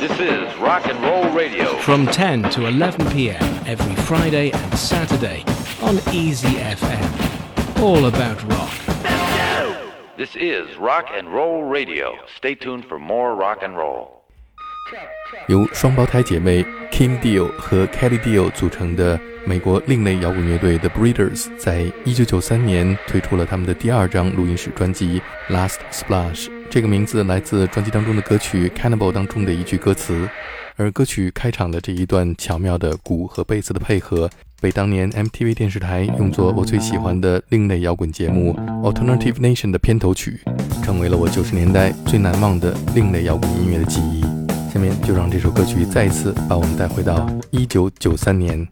This is Rock and Roll Radio. From 10 to 11 p.m. every Friday and Saturday on Easy FM. All about rock. This is Rock and Roll Radio. Stay tuned for more rock and roll. 由双胞胎姐妹 Kim Deal 和 Kelly Deal 组成的美国另类摇滚乐队 The Breeders，在1993年推出了他们的第二张录音室专辑《Last Splash》。 这个名字来自专辑当中的歌曲《Cannibal》当中的一句歌词，而歌曲开场的这一段巧妙的鼓和贝斯的配合，被当年 MTV 电视台用作我最喜欢的另类摇滚节目《Alternative Nation》的片头曲，成为了我九十年代最难忘的另类摇滚音乐的记忆。下面就让这首歌曲再一次把我们带回到一九九三年。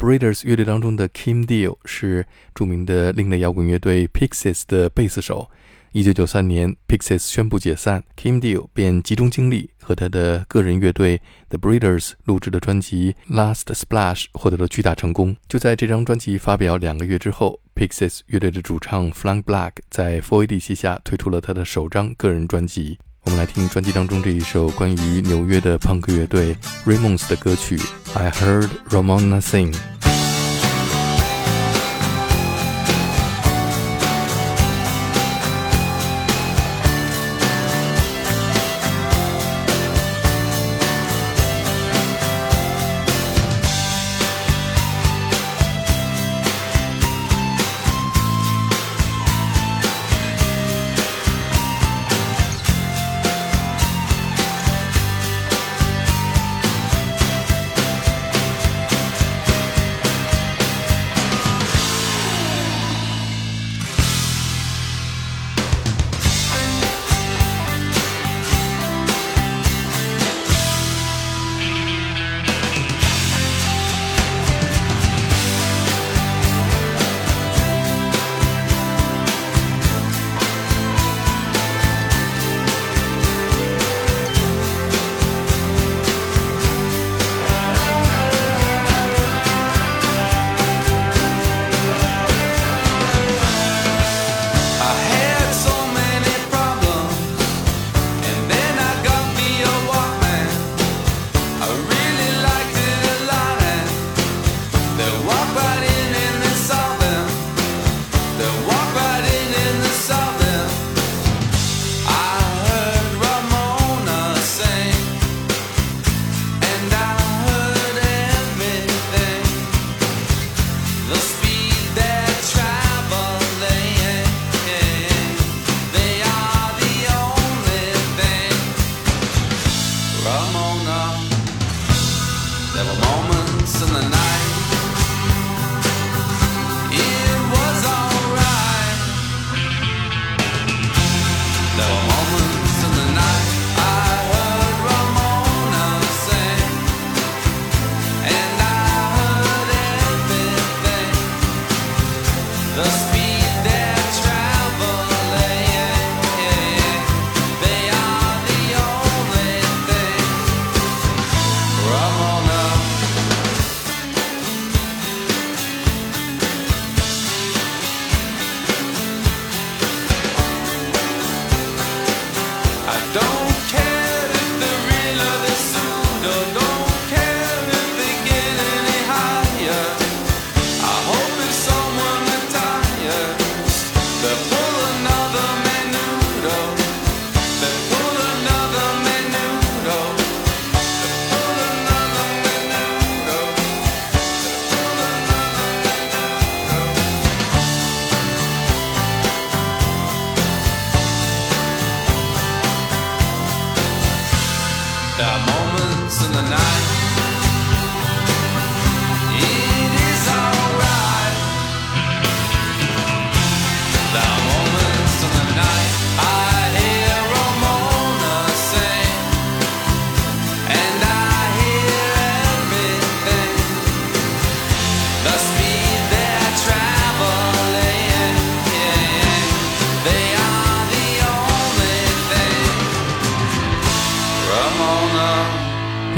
Breeders 乐队当中的 Kim Deal 是著名的另类摇滚乐队 Pixies 的贝斯手。一九九三年，Pixies 宣布解散，Kim Deal 便集中精力和他的个人乐队 The Breeders 录制的专辑《Last Splash》获得了巨大成功。就在这张专辑发表两个月之后，Pixies 乐队的主唱 Frank Black 在 4AD 旗下推出了他的首张个人专辑。我们来听专辑当中这一首关于纽约的朋克乐队 Ramones 的歌曲《I Heard Ramona Sing》。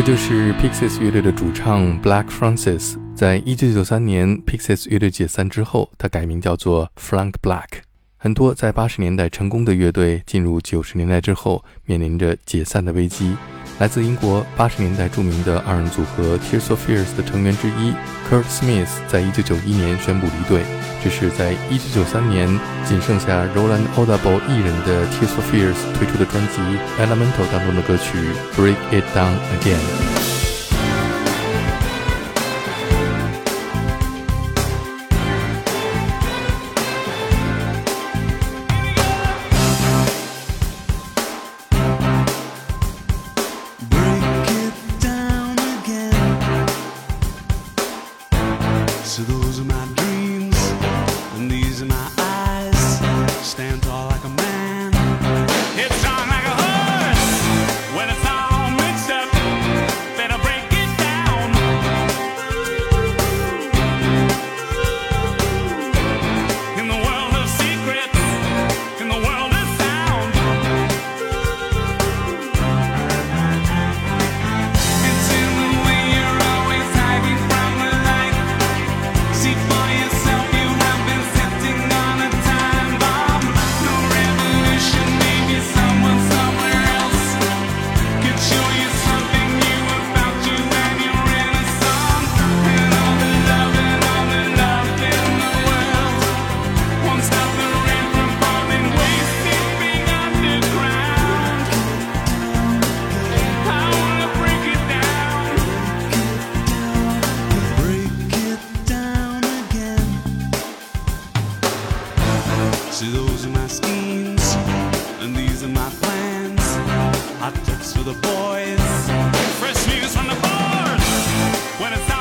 这就是 Pixies 乐队的主唱 Black Francis。在一九九三年 Pixies 乐队解散之后，他改名叫做 Frank Black。很多在八十年代成功的乐队，进入九十年代之后，面临着解散的危机。来自英国八十年代著名的二人组合 Tears of Fears 的成员之一 Kurt Smith，在一九九一年宣布离队。这是在一九九三年仅剩下 Roland Audible 一人的 Tears of Fears 推出的专辑 Elemental 当中的歌曲 Break It Down Again。See, those are my schemes, and these are my plans. Hot tips for the boys, fresh news from the bars. When it's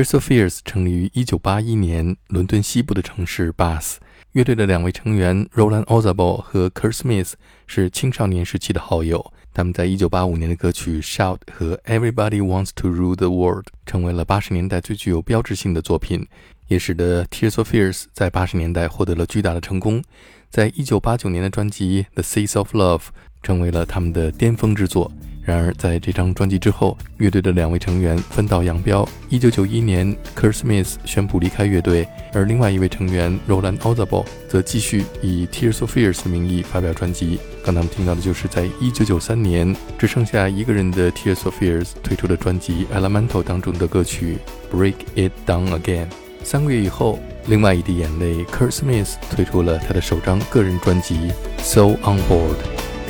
Tears of Fears 成立于1981年，伦敦西部的城市 Bath。乐队的两位成员 Roland Orzabal 和 Kurt Smith 是青少年时期的好友。他们在1985年的歌曲《Shout》和《Everybody Wants to Rule the World》成为了80年代最具有标志性的作品，也使得 Tears of Fears 在80年代获得了巨大的成功。在1989年的专辑《The Seas of Love》成为了他们的巅峰之作。然而，在这张专辑之后，乐队的两位成员分道扬镳。1991年，Kurt Smith 宣布离开乐队，而另外一位成员 Roland Orzabal 则继续以 Tears of Fears 的名义发表专辑。刚才我们听到的就是在1993年只剩下一个人的 Tears of Fears 推出的专辑《Elemental》当中的歌曲《Break It Down Again》。三个月以后，另外一滴眼泪，Kurt Smith 推出了他的首张个人专辑《So On Board》，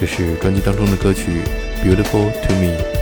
这是专辑当中的歌曲。Beautiful to me.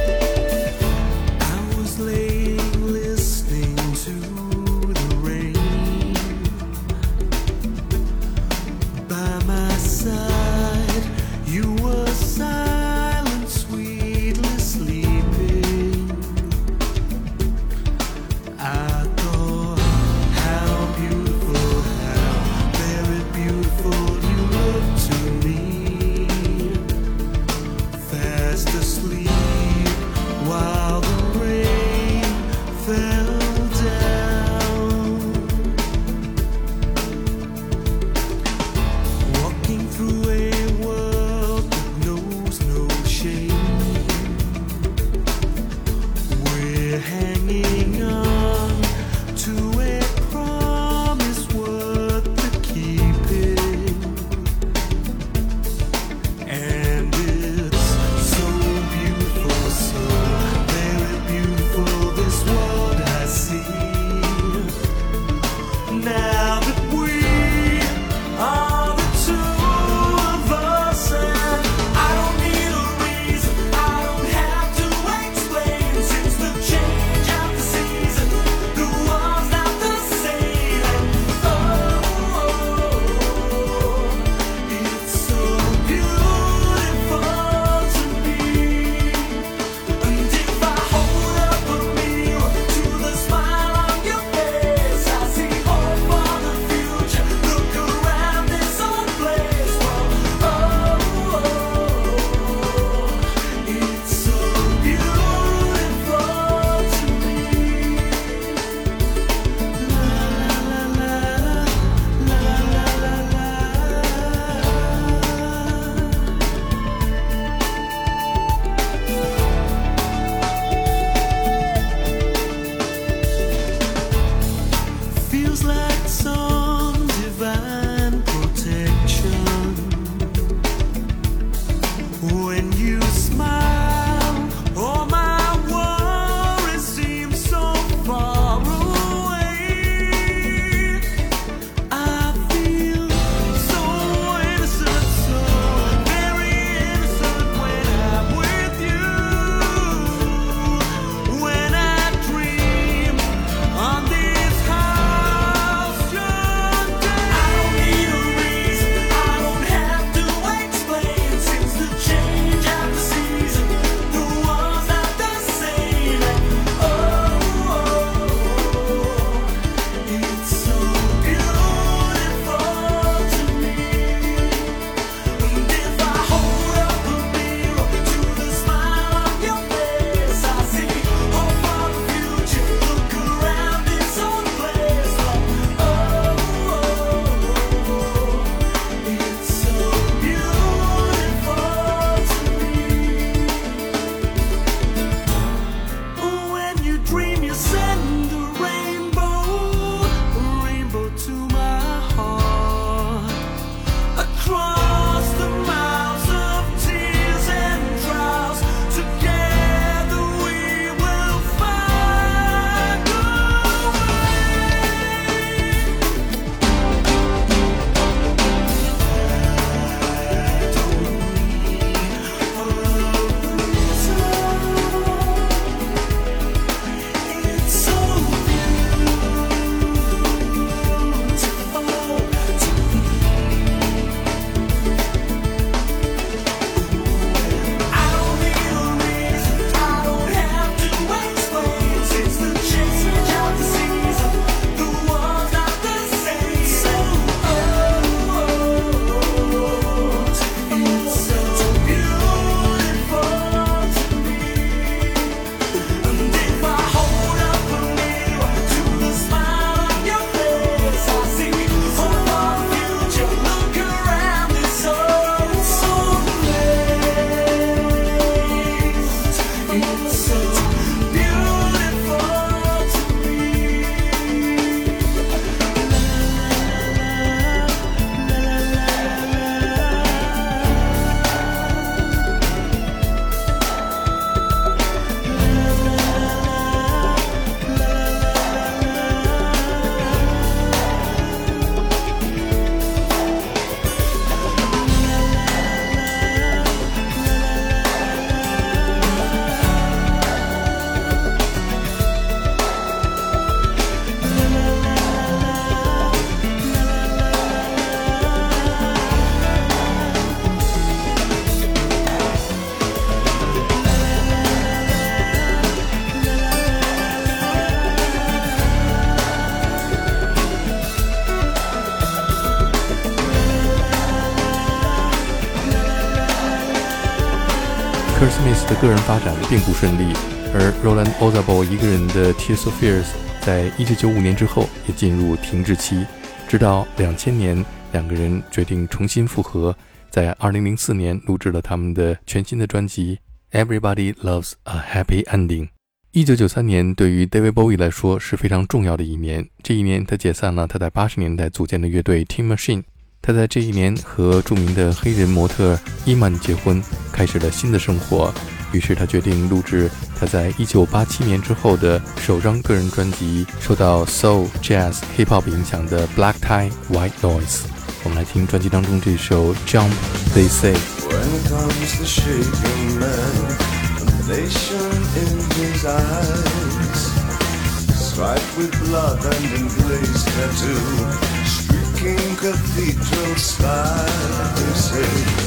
的个人发展并不顺利，而 Roland Orzabal 一个人的 Tears of Fears 在一九九五年之后也进入停滞期，直到两千年，两个人决定重新复合，在二零零四年录制了他们的全新的专辑《Everybody Loves a Happy Ending》。一九九三年对于 David Bowie 来说是非常重要的一年，这一年他解散了他在八十年代组建的乐队 Team Machine。他在这一年和著名的黑人模特伊曼结婚，开始了新的生活。于是他决定录制他在一九八七年之后的首张个人专辑，受到 Soul、Jazz、Hip Hop 影响的 Black Tie White Noise。我们来听专辑当中这首 Jump They Say。King Cathedral style, they say. They say. They say. He has no brain, they say.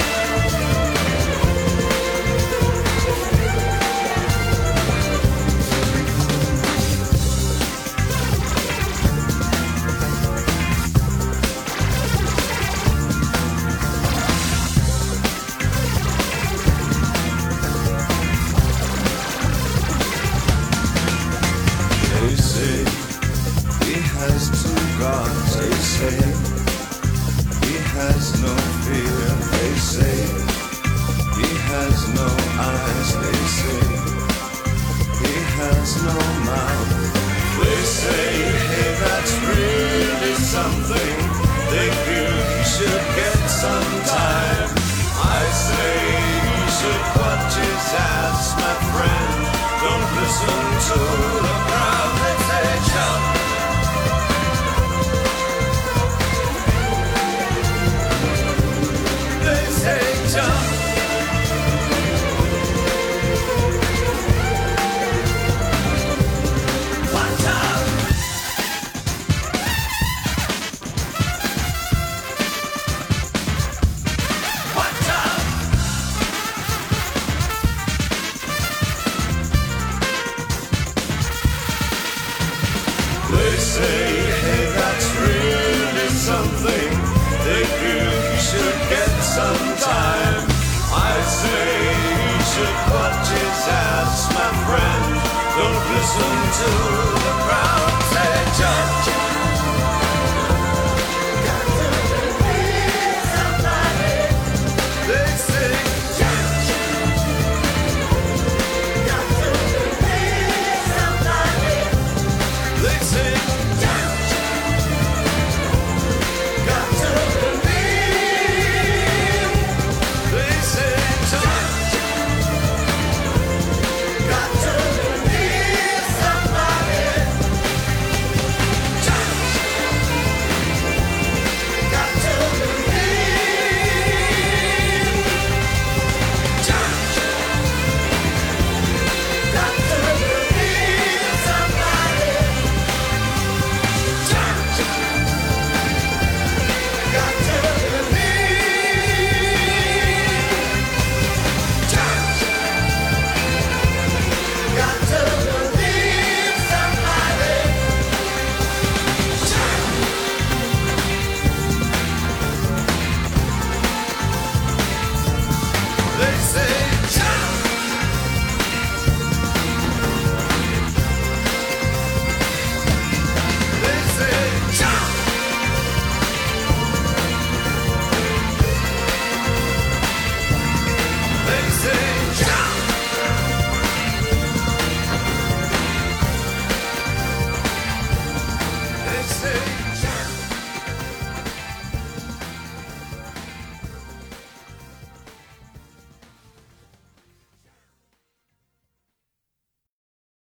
say